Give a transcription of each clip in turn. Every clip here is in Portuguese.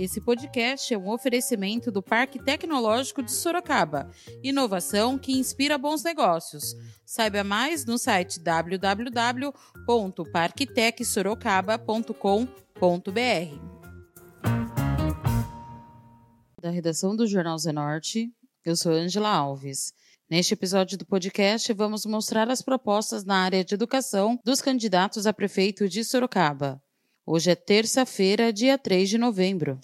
Esse podcast é um oferecimento do Parque Tecnológico de Sorocaba. Inovação que inspira bons negócios. Saiba mais no site www.parktecsorocaba.com.br. Da redação do Jornal Zenorte, eu sou Angela Alves. Neste episódio do podcast, vamos mostrar as propostas na área de educação dos candidatos a prefeito de Sorocaba. Hoje é terça-feira, dia 3 de novembro.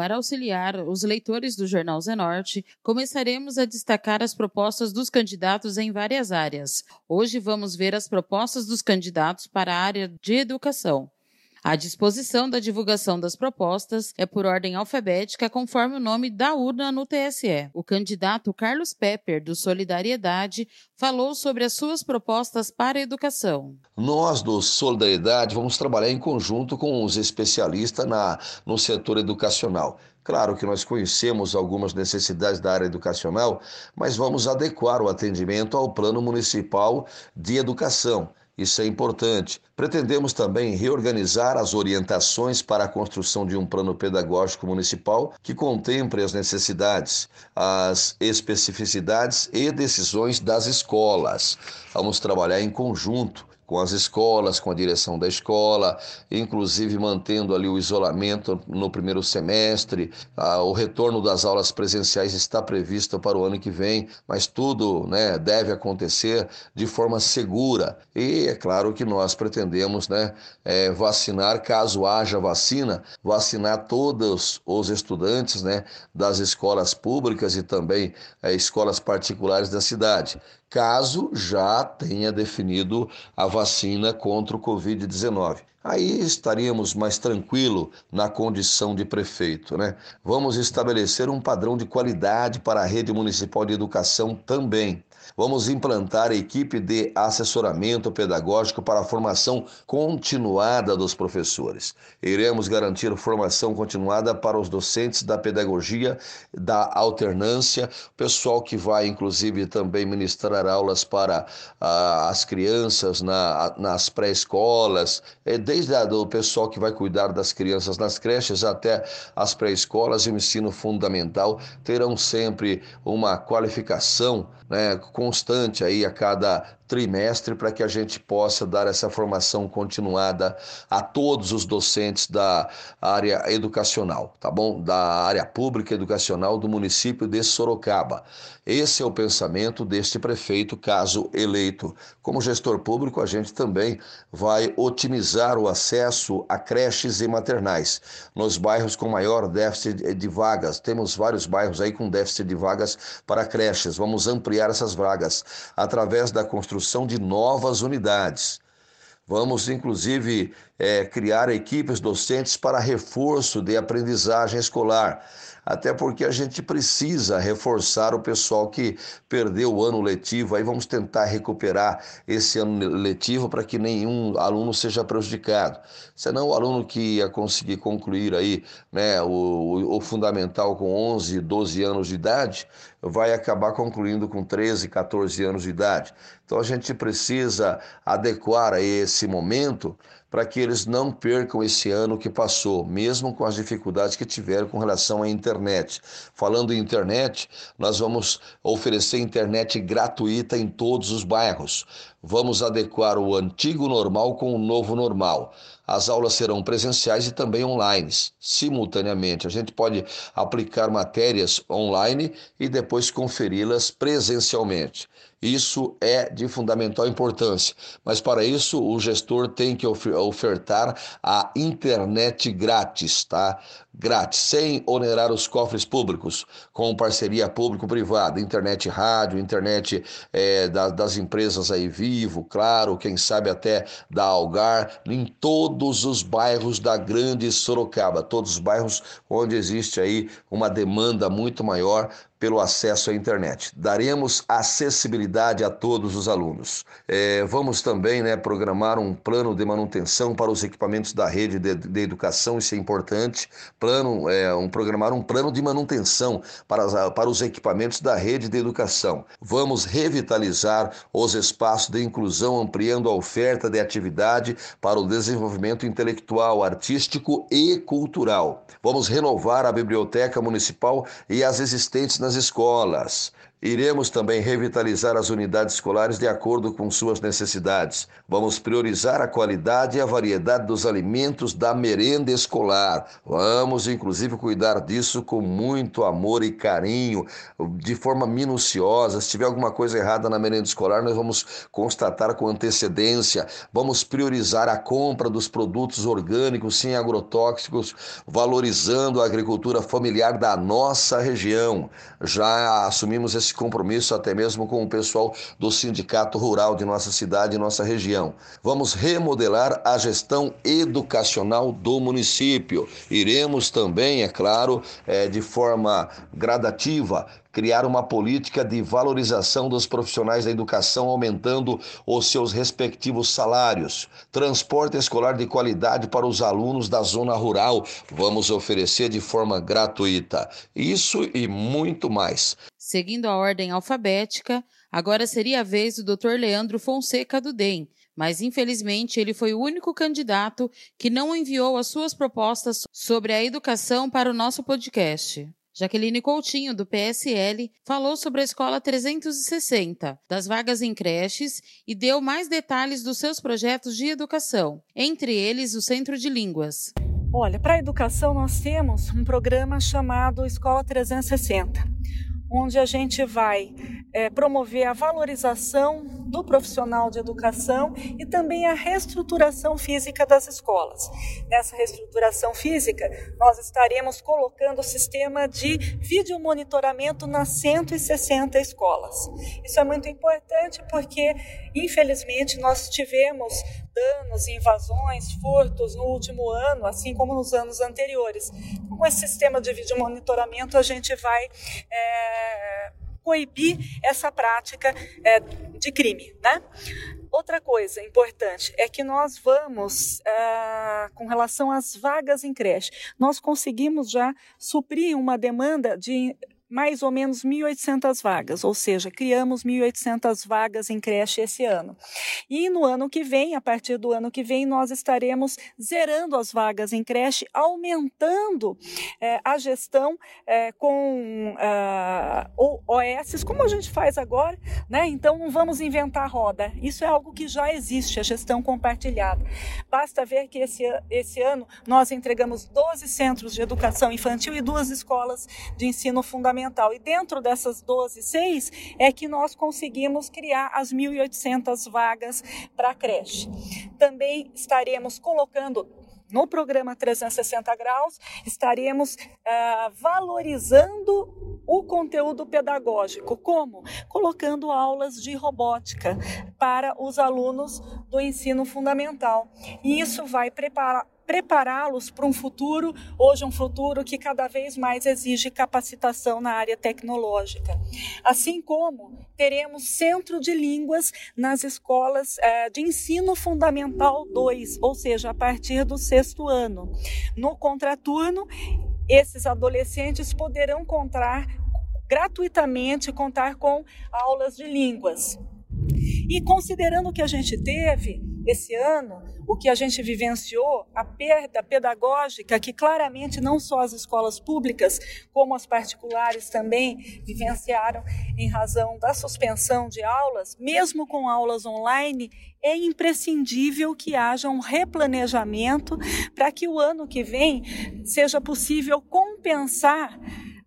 Para auxiliar os leitores do Jornal Zenorte, começaremos a destacar as propostas dos candidatos em várias áreas. Hoje vamos ver as propostas dos candidatos para a área de educação. A disposição da divulgação das propostas é por ordem alfabética conforme o nome da urna no TSE. O candidato Carlos Pepper, do Solidariedade, falou sobre as suas propostas para a educação. Nós do Solidariedade vamos trabalhar em conjunto com os especialistas na, no setor educacional. Claro que nós conhecemos algumas necessidades da área educacional, mas vamos adequar o atendimento ao Plano Municipal de Educação isso é importante. Pretendemos também reorganizar as orientações para a construção de um plano pedagógico municipal que contemple as necessidades, as especificidades e decisões das escolas. Vamos trabalhar em conjunto com as escolas, com a direção da escola, inclusive mantendo ali o isolamento no primeiro semestre. Ah, o retorno das aulas presenciais está previsto para o ano que vem, mas tudo né, deve acontecer de forma segura. E é claro que nós pretendemos né, é, vacinar, caso haja vacina, vacinar todos os estudantes né, das escolas públicas e também é, escolas particulares da cidade caso já tenha definido a vacina contra o Covid-19. Aí estaríamos mais tranquilo na condição de prefeito, né? Vamos estabelecer um padrão de qualidade para a rede municipal de educação também. Vamos implantar a equipe de assessoramento pedagógico para a formação continuada dos professores. Iremos garantir formação continuada para os docentes da pedagogia, da alternância, pessoal que vai, inclusive, também ministrar aulas para ah, as crianças na, nas pré-escolas, é, desde a, pessoal que vai cuidar das crianças nas creches até as pré-escolas e o ensino fundamental. Terão sempre uma qualificação né, constante aí a cada trimestre para que a gente possa dar essa formação continuada a todos os docentes da área educacional, tá bom? Da área pública educacional do município de Sorocaba. Esse é o pensamento deste prefeito, caso eleito. Como gestor público, a gente também vai otimizar o acesso a creches e maternais nos bairros com maior déficit de vagas. Temos vários bairros aí com déficit de vagas para creches. Vamos ampliar essas vagas através da construção construção de novas unidades. Vamos, inclusive, é, criar equipes docentes para reforço de aprendizagem escolar até porque a gente precisa reforçar o pessoal que perdeu o ano letivo. Aí vamos tentar recuperar esse ano letivo para que nenhum aluno seja prejudicado. Senão o aluno que ia conseguir concluir aí, né, o, o fundamental com 11, 12 anos de idade, vai acabar concluindo com 13, 14 anos de idade. Então a gente precisa adequar a esse momento para que eles não percam esse ano que passou, mesmo com as dificuldades que tiveram com relação à internet. Falando em internet, nós vamos oferecer internet gratuita em todos os bairros. Vamos adequar o antigo normal com o novo normal. As aulas serão presenciais e também online, simultaneamente. A gente pode aplicar matérias online e depois conferi-las presencialmente. Isso é de fundamental importância, mas para isso o gestor tem que ofertar a internet grátis, tá? Grátis, sem onerar os cofres públicos, com parceria público-privada, internet rádio, internet é, da, das empresas aí vivo, claro, quem sabe até da Algar, em todos os bairros da grande Sorocaba, todos os bairros onde existe aí uma demanda muito maior pelo acesso à internet. Daremos acessibilidade a todos os alunos. É, vamos também né, programar um plano de manutenção para os equipamentos da rede de, de educação, isso é importante. Plano, é, um, programar um plano de manutenção para, para os equipamentos da rede de educação. Vamos revitalizar os espaços de inclusão, ampliando a oferta de atividade para o desenvolvimento intelectual, artístico e cultural. Vamos renovar a biblioteca municipal e as existentes nas escolas. Iremos também revitalizar as unidades escolares de acordo com suas necessidades. Vamos priorizar a qualidade e a variedade dos alimentos da merenda escolar. Vamos, inclusive, cuidar disso com muito amor e carinho, de forma minuciosa. Se tiver alguma coisa errada na merenda escolar, nós vamos constatar com antecedência. Vamos priorizar a compra dos produtos orgânicos sem agrotóxicos, valorizando a agricultura familiar da nossa região. Já assumimos esse esse compromisso até mesmo com o pessoal do sindicato rural de nossa cidade e nossa região. Vamos remodelar a gestão educacional do município. Iremos também, é claro, é, de forma gradativa, criar uma política de valorização dos profissionais da educação, aumentando os seus respectivos salários. Transporte escolar de qualidade para os alunos da zona rural, vamos oferecer de forma gratuita. Isso e muito mais. Seguindo a ordem alfabética, agora seria a vez do Dr. Leandro Fonseca do DEM, mas infelizmente ele foi o único candidato que não enviou as suas propostas sobre a educação para o nosso podcast. Jaqueline Coutinho, do PSL, falou sobre a Escola 360, das vagas em creches e deu mais detalhes dos seus projetos de educação, entre eles o Centro de Línguas. Olha, para a educação nós temos um programa chamado Escola 360 onde a gente vai é, promover a valorização do profissional de educação e também a reestruturação física das escolas. Nessa reestruturação física, nós estaremos colocando o sistema de vídeo monitoramento nas 160 escolas. Isso é muito importante porque, infelizmente, nós tivemos danos, invasões, furtos no último ano, assim como nos anos anteriores. Com esse sistema de vídeo monitoramento, a gente vai é, coibir essa prática é, de crime, né? Outra coisa importante é que nós vamos, ah, com relação às vagas em creche, nós conseguimos já suprir uma demanda de mais ou menos 1.800 vagas, ou seja, criamos 1.800 vagas em creche esse ano. E no ano que vem, a partir do ano que vem, nós estaremos zerando as vagas em creche, aumentando é, a gestão é, com uh, ah, OS, como a gente faz agora, né? Então não vamos inventar roda. Isso é algo que já existe, a gestão compartilhada. Basta ver que esse, esse ano nós entregamos 12 centros de educação infantil e duas escolas de ensino fundamental fundamental. E dentro dessas 12, 6 é que nós conseguimos criar as 1.800 vagas para a creche. Também estaremos colocando no programa 360 graus, estaremos uh, valorizando o conteúdo pedagógico. Como? Colocando aulas de robótica para os alunos do ensino fundamental. E isso vai preparar prepará-los para um futuro, hoje um futuro que cada vez mais exige capacitação na área tecnológica. Assim como teremos centro de línguas nas escolas eh, de ensino fundamental 2, ou seja, a partir do sexto ano. No contraturno, esses adolescentes poderão contar gratuitamente contar com aulas de línguas. E considerando que a gente teve esse ano, o que a gente vivenciou, a perda pedagógica que claramente não só as escolas públicas, como as particulares também vivenciaram em razão da suspensão de aulas, mesmo com aulas online, é imprescindível que haja um replanejamento para que o ano que vem seja possível compensar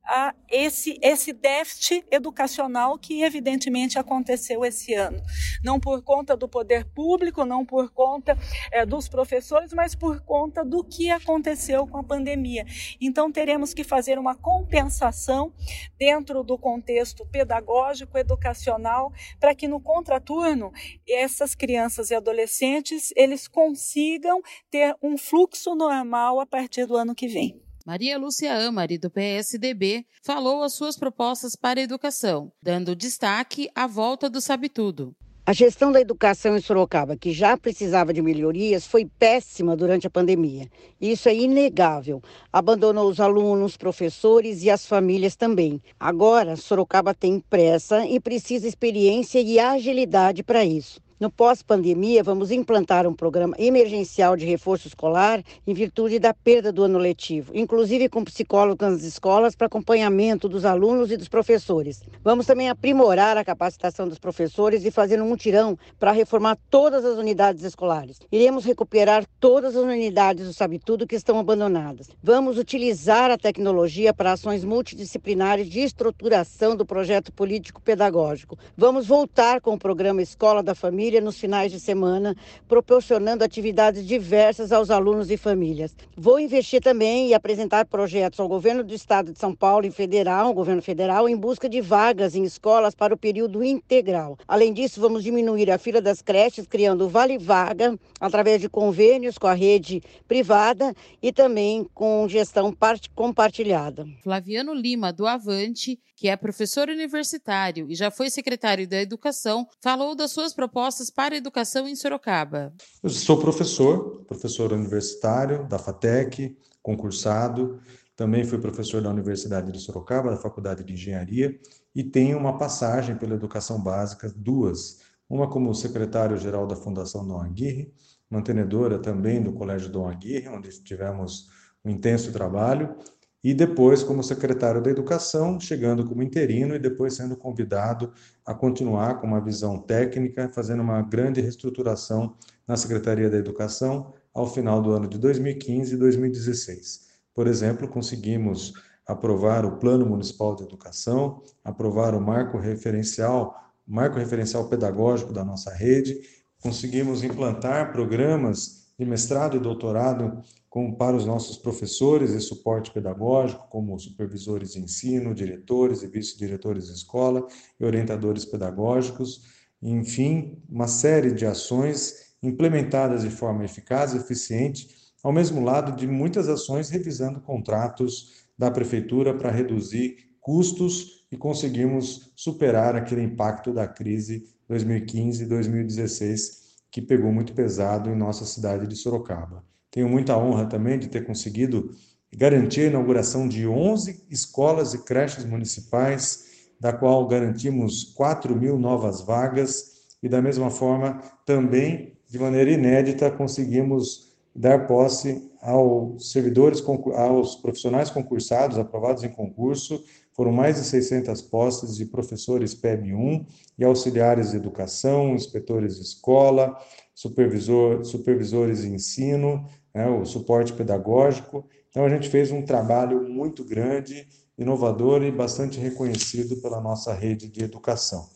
a esse, esse déficit educacional que evidentemente aconteceu esse ano. Não por conta do poder público, não por conta é, dos professores, mas por conta do que aconteceu com a pandemia. Então teremos que fazer uma compensação dentro do contexto pedagógico, educacional, para que no contraturno essas crianças e adolescentes eles consigam ter um fluxo normal a partir do ano que vem. Maria Lúcia Amari, do PSDB, falou as suas propostas para a educação, dando destaque à volta do Sabe Tudo. A gestão da educação em Sorocaba, que já precisava de melhorias, foi péssima durante a pandemia. Isso é inegável. Abandonou os alunos, professores e as famílias também. Agora, Sorocaba tem pressa e precisa experiência e agilidade para isso. No pós-pandemia, vamos implantar um programa emergencial de reforço escolar em virtude da perda do ano letivo, inclusive com psicólogos nas escolas para acompanhamento dos alunos e dos professores. Vamos também aprimorar a capacitação dos professores e fazer um mutirão para reformar todas as unidades escolares. Iremos recuperar todas as unidades do Sabe Tudo que estão abandonadas. Vamos utilizar a tecnologia para ações multidisciplinares de estruturação do projeto político-pedagógico. Vamos voltar com o programa Escola da Família família nos finais de semana, proporcionando atividades diversas aos alunos e famílias. Vou investir também e apresentar projetos ao governo do estado de São Paulo e federal, ao governo federal, em busca de vagas em escolas para o período integral. Além disso, vamos diminuir a fila das creches, criando Vale Vaga, através de convênios com a rede privada e também com gestão compartilhada. Flaviano Lima, do Avante, que é professor universitário e já foi secretário da Educação, falou das suas propostas para a educação em Sorocaba. Eu sou professor, professor universitário da FATEC, concursado, também fui professor da Universidade de Sorocaba, da Faculdade de Engenharia, e tenho uma passagem pela educação básica, duas. Uma como secretário-geral da Fundação Dom Aguirre, mantenedora também do Colégio Dom Aguirre, onde tivemos um intenso trabalho, e depois como secretário da Educação, chegando como interino e depois sendo convidado a continuar com uma visão técnica, fazendo uma grande reestruturação na Secretaria da Educação ao final do ano de 2015 e 2016. Por exemplo, conseguimos aprovar o Plano Municipal de Educação, aprovar o marco referencial, marco referencial pedagógico da nossa rede, conseguimos implantar programas de mestrado e doutorado com, para os nossos professores e suporte pedagógico, como supervisores de ensino, diretores e vice-diretores de escola e orientadores pedagógicos, enfim, uma série de ações implementadas de forma eficaz e eficiente, ao mesmo lado de muitas ações revisando contratos da prefeitura para reduzir custos e conseguimos superar aquele impacto da crise 2015 e 2016 que pegou muito pesado em nossa cidade de Sorocaba. Tenho muita honra também de ter conseguido garantir a inauguração de 11 escolas e creches municipais, da qual garantimos 4 mil novas vagas, e da mesma forma, também, de maneira inédita, conseguimos dar posse aos servidores, aos profissionais concursados, aprovados em concurso, foram mais de 600 postes de professores PEB1 e auxiliares de educação, inspetores de escola, supervisor, supervisores de ensino, né, o suporte pedagógico. Então, a gente fez um trabalho muito grande, inovador e bastante reconhecido pela nossa rede de educação.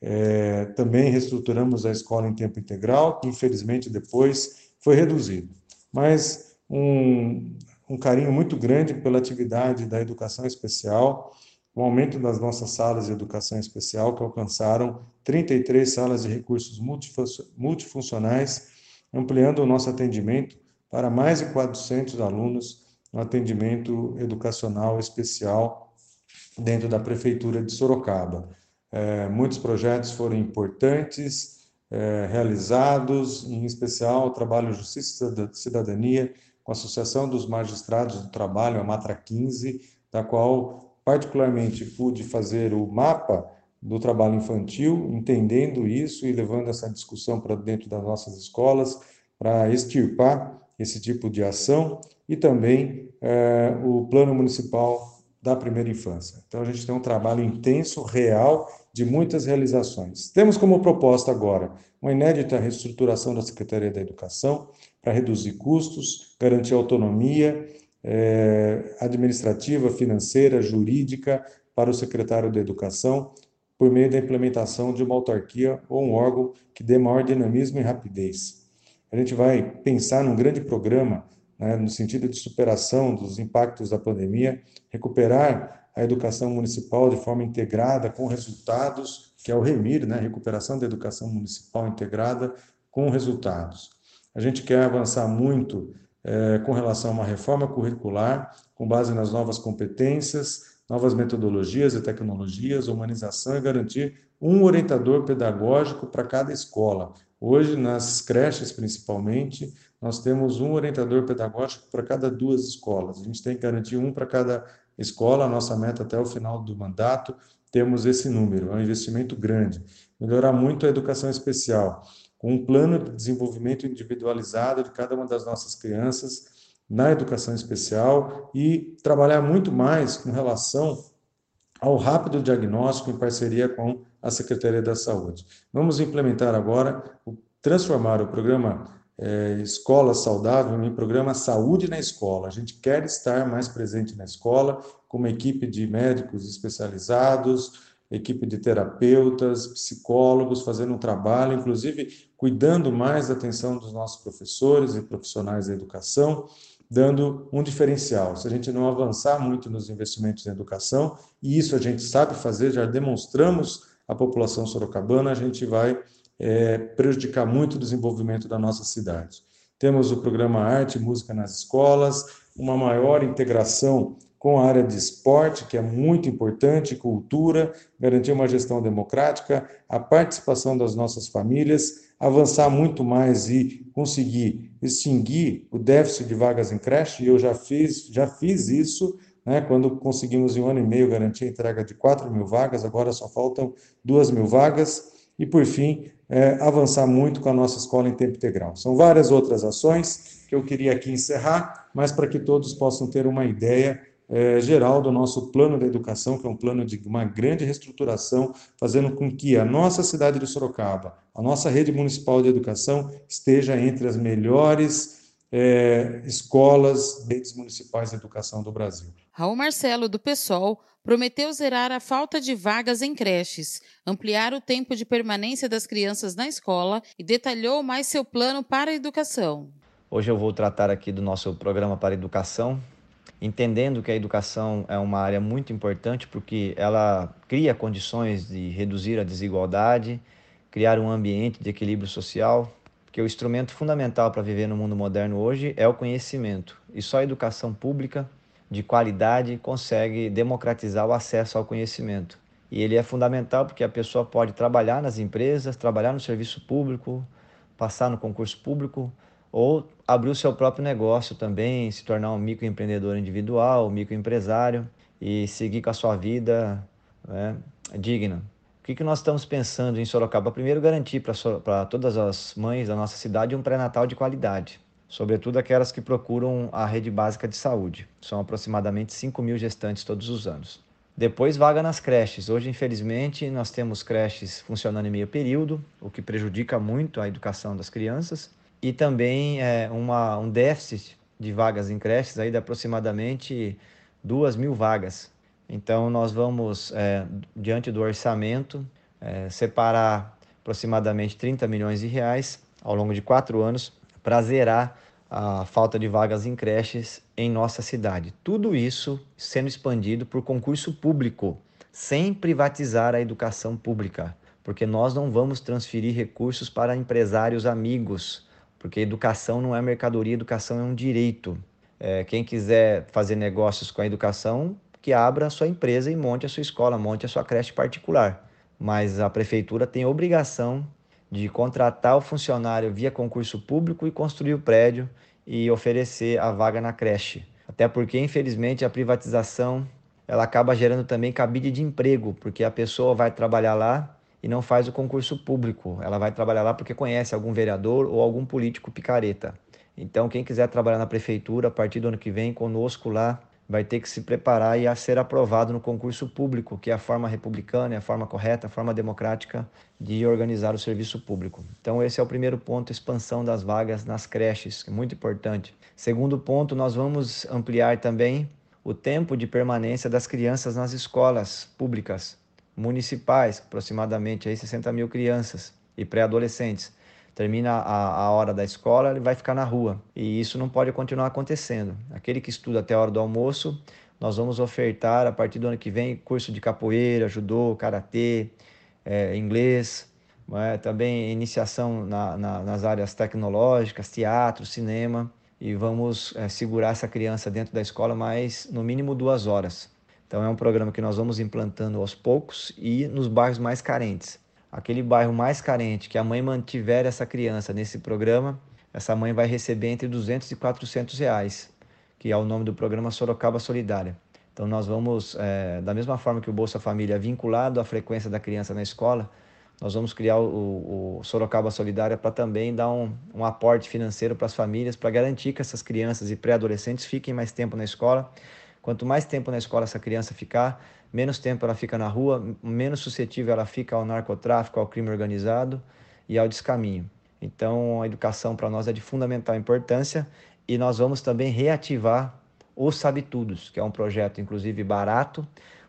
É, também reestruturamos a escola em tempo integral, que infelizmente depois foi reduzido. Mas um, um carinho muito grande pela atividade da educação especial, o aumento das nossas salas de educação especial, que alcançaram 33 salas de recursos multifuncionais, ampliando o nosso atendimento para mais de 400 alunos no atendimento educacional especial dentro da Prefeitura de Sorocaba. É, muitos projetos foram importantes, é, realizados, em especial o trabalho Justiça e Cidadania, com a Associação dos Magistrados do Trabalho, a Matra 15, da qual particularmente pude fazer o mapa do trabalho infantil, entendendo isso e levando essa discussão para dentro das nossas escolas, para extirpar esse tipo de ação e também é, o Plano Municipal da Primeira Infância. Então, a gente tem um trabalho intenso, real, de muitas realizações. Temos como proposta agora uma inédita reestruturação da Secretaria da Educação para reduzir custos, garantir autonomia é, administrativa, financeira, jurídica para o secretário da Educação, por meio da implementação de uma autarquia ou um órgão que dê maior dinamismo e rapidez a gente vai pensar num grande programa né, no sentido de superação dos impactos da pandemia, recuperar a educação municipal de forma integrada com resultados, que é o REMIR, né, recuperação da educação municipal integrada com resultados. A gente quer avançar muito é, com relação a uma reforma curricular, com base nas novas competências, novas metodologias e tecnologias, humanização e garantir um orientador pedagógico para cada escola. Hoje, nas creches principalmente, nós temos um orientador pedagógico para cada duas escolas. A gente tem que garantir um para cada escola. A nossa meta até o final do mandato temos esse número. É um investimento grande. Melhorar muito a educação especial, com um plano de desenvolvimento individualizado de cada uma das nossas crianças na educação especial e trabalhar muito mais com relação ao rápido diagnóstico em parceria com a Secretaria da Saúde. Vamos implementar agora, transformar o programa é, Escola Saudável em programa Saúde na Escola. A gente quer estar mais presente na escola, com uma equipe de médicos especializados, equipe de terapeutas, psicólogos, fazendo um trabalho, inclusive cuidando mais da atenção dos nossos professores e profissionais da educação, dando um diferencial. Se a gente não avançar muito nos investimentos em educação, e isso a gente sabe fazer, já demonstramos à população sorocabana, a gente vai é, prejudicar muito o desenvolvimento da nossa cidade. Temos o programa Arte e Música nas Escolas, uma maior integração com a área de esporte, que é muito importante, cultura, garantir uma gestão democrática, a participação das nossas famílias, avançar muito mais e conseguir extinguir o déficit de vagas em creche, e eu já fiz, já fiz isso, né, quando conseguimos em um ano e meio garantir a entrega de 4 mil vagas, agora só faltam 2 mil vagas, e por fim, é, avançar muito com a nossa escola em tempo integral. São várias outras ações que eu queria aqui encerrar, mas para que todos possam ter uma ideia é, geral do nosso plano da educação, que é um plano de uma grande reestruturação, fazendo com que a nossa cidade de Sorocaba, a nossa rede municipal de educação, esteja entre as melhores é, escolas, redes municipais de educação do Brasil. Raul Marcelo, do PSOL, prometeu zerar a falta de vagas em creches, ampliar o tempo de permanência das crianças na escola e detalhou mais seu plano para a educação. Hoje eu vou tratar aqui do nosso programa para a educação, entendendo que a educação é uma área muito importante porque ela cria condições de reduzir a desigualdade, criar um ambiente de equilíbrio social, porque o instrumento fundamental para viver no mundo moderno hoje é o conhecimento, e só a educação pública de qualidade consegue democratizar o acesso ao conhecimento. E ele é fundamental porque a pessoa pode trabalhar nas empresas, trabalhar no serviço público, passar no concurso público ou abrir o seu próprio negócio também, se tornar um microempreendedor individual, microempresário e seguir com a sua vida né, digna. Que, que nós estamos pensando em Sorocaba? Primeiro, garantir para todas as mães da nossa cidade um pré-natal de qualidade sobretudo aquelas que procuram a rede básica de saúde. São aproximadamente 5 mil gestantes todos os anos. Depois, vaga nas creches. Hoje, infelizmente, nós temos creches funcionando em meio período, o que prejudica muito a educação das crianças, e também é, uma, um déficit de vagas em creches aí de aproximadamente 2 mil vagas. Então, nós vamos, é, diante do orçamento, é, separar aproximadamente 30 milhões de reais ao longo de quatro anos para zerar a falta de vagas em creches em nossa cidade. Tudo isso sendo expandido por concurso público, sem privatizar a educação pública, porque nós não vamos transferir recursos para empresários amigos, porque educação não é mercadoria, educação é um direito. É, quem quiser fazer negócios com a educação, que abra a sua empresa e monte a sua escola, monte a sua creche particular. Mas a prefeitura tem obrigação de contratar o funcionário via concurso público e construir o prédio e oferecer a vaga na creche. Até porque, infelizmente, a privatização ela acaba gerando também cabide de emprego, porque a pessoa vai trabalhar lá e não faz o concurso público. Ela vai trabalhar lá porque conhece algum vereador ou algum político picareta. Então, quem quiser trabalhar na prefeitura a partir do ano que vem conosco lá, vai ter que se preparar e a ser aprovado no concurso público, que é a forma republicana, é a forma correta, a forma democrática de organizar o serviço público. Então, esse é o primeiro ponto, expansão das vagas nas creches, que é muito importante. Segundo ponto, nós vamos ampliar também o tempo de permanência das crianças nas escolas públicas municipais, aproximadamente aí 60 mil crianças e pré-adolescentes termina a, a hora da escola, ele vai ficar na rua. E isso não pode continuar acontecendo. Aquele que estuda até a hora do almoço, nós vamos ofertar a partir do ano que vem curso de capoeira, judô, karatê, é, inglês, é? também iniciação na, na, nas áreas tecnológicas, teatro, cinema, e vamos é, segurar essa criança dentro da escola mais no mínimo duas horas. Então é um programa que nós vamos implantando aos poucos e nos bairros mais carentes. Aquele bairro mais carente que a mãe mantiver essa criança nesse programa, essa mãe vai receber entre 200 e 400 reais, que é o nome do programa Sorocaba Solidária. Então nós vamos, é, da mesma forma que o Bolsa Família é vinculado à frequência da criança na escola, nós vamos criar o, o Sorocaba Solidária para também dar um, um aporte financeiro para as famílias, para garantir que essas crianças e pré-adolescentes fiquem mais tempo na escola. Quanto mais tempo na escola essa criança ficar, menos tempo ela fica na rua, menos suscetível ela fica ao narcotráfico, ao crime organizado e ao descaminho. Então, a educação para nós é de fundamental importância e nós vamos também reativar os Sabitudos, que é um projeto, inclusive, barato,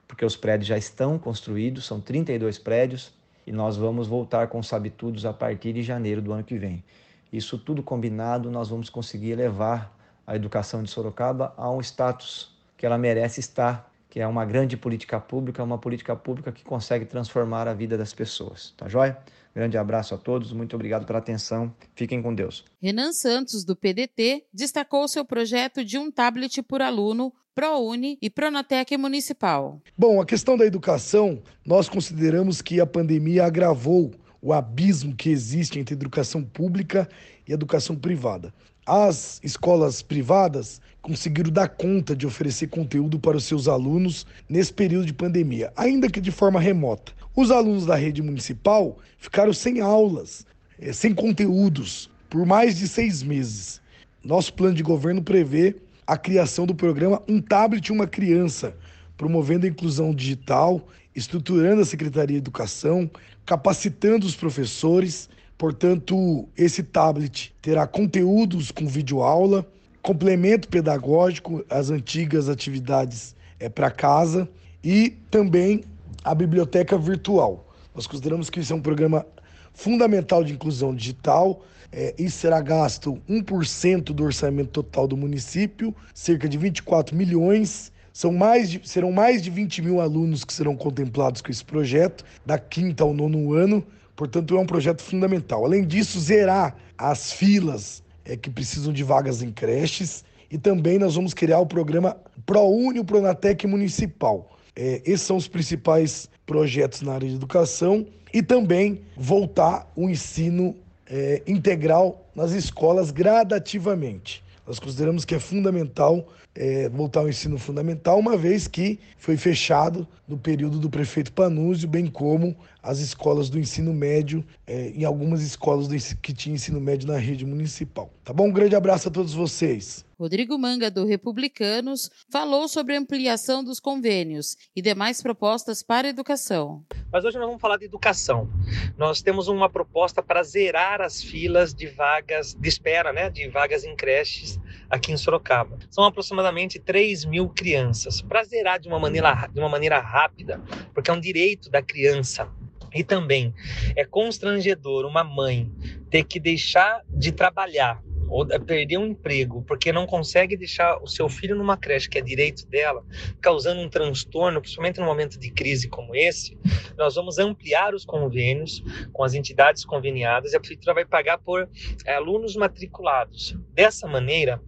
porque os prédios já estão construídos, são 32 prédios, e nós vamos voltar com os Sabitudos a partir de janeiro do ano que vem. Isso tudo combinado, nós vamos conseguir levar a educação de Sorocaba a um status que ela merece estar, que é uma grande política pública, uma política pública que consegue transformar a vida das pessoas. Tá joia? Grande abraço a todos, muito obrigado pela atenção. Fiquem com Deus. Renan Santos, do PDT, destacou seu projeto de um tablet por aluno ProUni e Pronatec Municipal. Bom, a questão da educação, nós consideramos que a pandemia agravou o abismo que existe entre educação pública e educação privada. As escolas privadas conseguiram dar conta de oferecer conteúdo para os seus alunos nesse período de pandemia, ainda que de forma remota. Os alunos da rede municipal ficaram sem aulas, eh, sem conteúdos, por mais de seis meses. Nosso plano de governo prevê a criação do programa Um Tablet e uma Criança, promovendo a inclusão digital, estruturando a Secretaria de Educação, capacitando os professores. Portanto, esse tablet terá conteúdos com videoaula, complemento pedagógico às antigas atividades é, para casa e também a biblioteca virtual. Nós consideramos que isso é um programa fundamental de inclusão digital. É, será gasto 1% do orçamento total do município, cerca de 24 milhões. São mais de, serão mais de 20 mil alunos que serão contemplados com esse projeto, da quinta ao nono ano. Portanto, é um projeto fundamental. Além disso, zerar as filas é, que precisam de vagas em creches. E também nós vamos criar o programa ProUni, o Pronatec Municipal. É, esses são os principais projetos na área de educação e também voltar o ensino é, integral nas escolas gradativamente. Nós consideramos que é fundamental é, voltar ao ensino fundamental, uma vez que foi fechado no período do prefeito Panúzio, bem como as escolas do ensino médio, é, em algumas escolas do, que tinham ensino médio na rede municipal. Tá bom? Um grande abraço a todos vocês. Rodrigo Manga, do Republicanos, falou sobre a ampliação dos convênios e demais propostas para a educação. Mas hoje nós vamos falar de educação. Nós temos uma proposta para zerar as filas de vagas de espera, né, de vagas em creches aqui em Sorocaba. São aproximadamente 3 mil crianças. Para zerar de uma, maneira, de uma maneira rápida, porque é um direito da criança. E também é constrangedor uma mãe ter que deixar de trabalhar ou perder um emprego porque não consegue deixar o seu filho numa creche que é direito dela, causando um transtorno, principalmente num momento de crise como esse, nós vamos ampliar os convênios com as entidades conveniadas e a prefeitura vai pagar por é, alunos matriculados. Dessa maneira,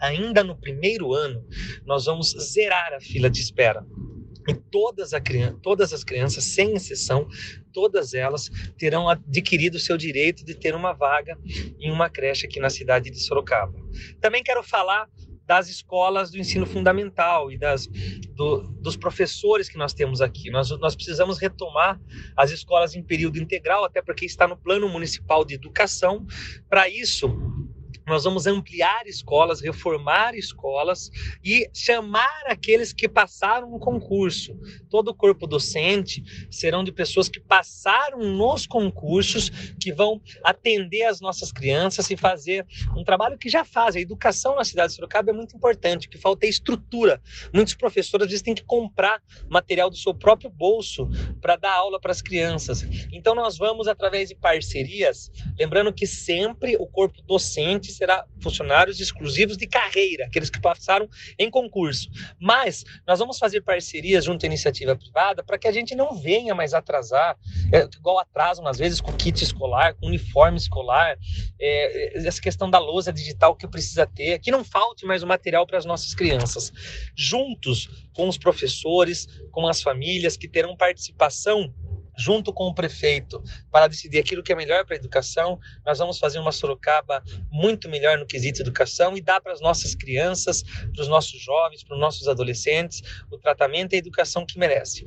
ainda no primeiro ano, nós vamos zerar a fila de espera. E todas, a todas as crianças, sem exceção, todas elas terão adquirido o seu direito de ter uma vaga em uma creche aqui na cidade de Sorocaba. Também quero falar das escolas do ensino fundamental e das, do, dos professores que nós temos aqui. Nós, nós precisamos retomar as escolas em período integral, até porque está no Plano Municipal de Educação. Para isso, nós vamos ampliar escolas, reformar escolas e chamar aqueles que passaram um concurso. Todo o corpo docente serão de pessoas que passaram nos concursos, que vão atender as nossas crianças e fazer um trabalho que já fazem. A educação na cidade de Sorocaba é muito importante, que falta é estrutura. Muitos professores às vezes têm que comprar material do seu próprio bolso para dar aula para as crianças. Então nós vamos através de parcerias, lembrando que sempre o corpo docente será funcionários exclusivos de carreira, aqueles que passaram em concurso. Mas nós vamos fazer parcerias junto à iniciativa privada para que a gente não venha mais atrasar, é, igual atrasam às vezes com kit escolar, com uniforme escolar, é, essa questão da lousa digital que precisa ter, que não falte mais o material para as nossas crianças. Juntos com os professores, com as famílias que terão participação junto com o prefeito, para decidir aquilo que é melhor para a educação. Nós vamos fazer uma Sorocaba muito melhor no quesito educação e dar para as nossas crianças, para os nossos jovens, para os nossos adolescentes, o tratamento e a educação que merece.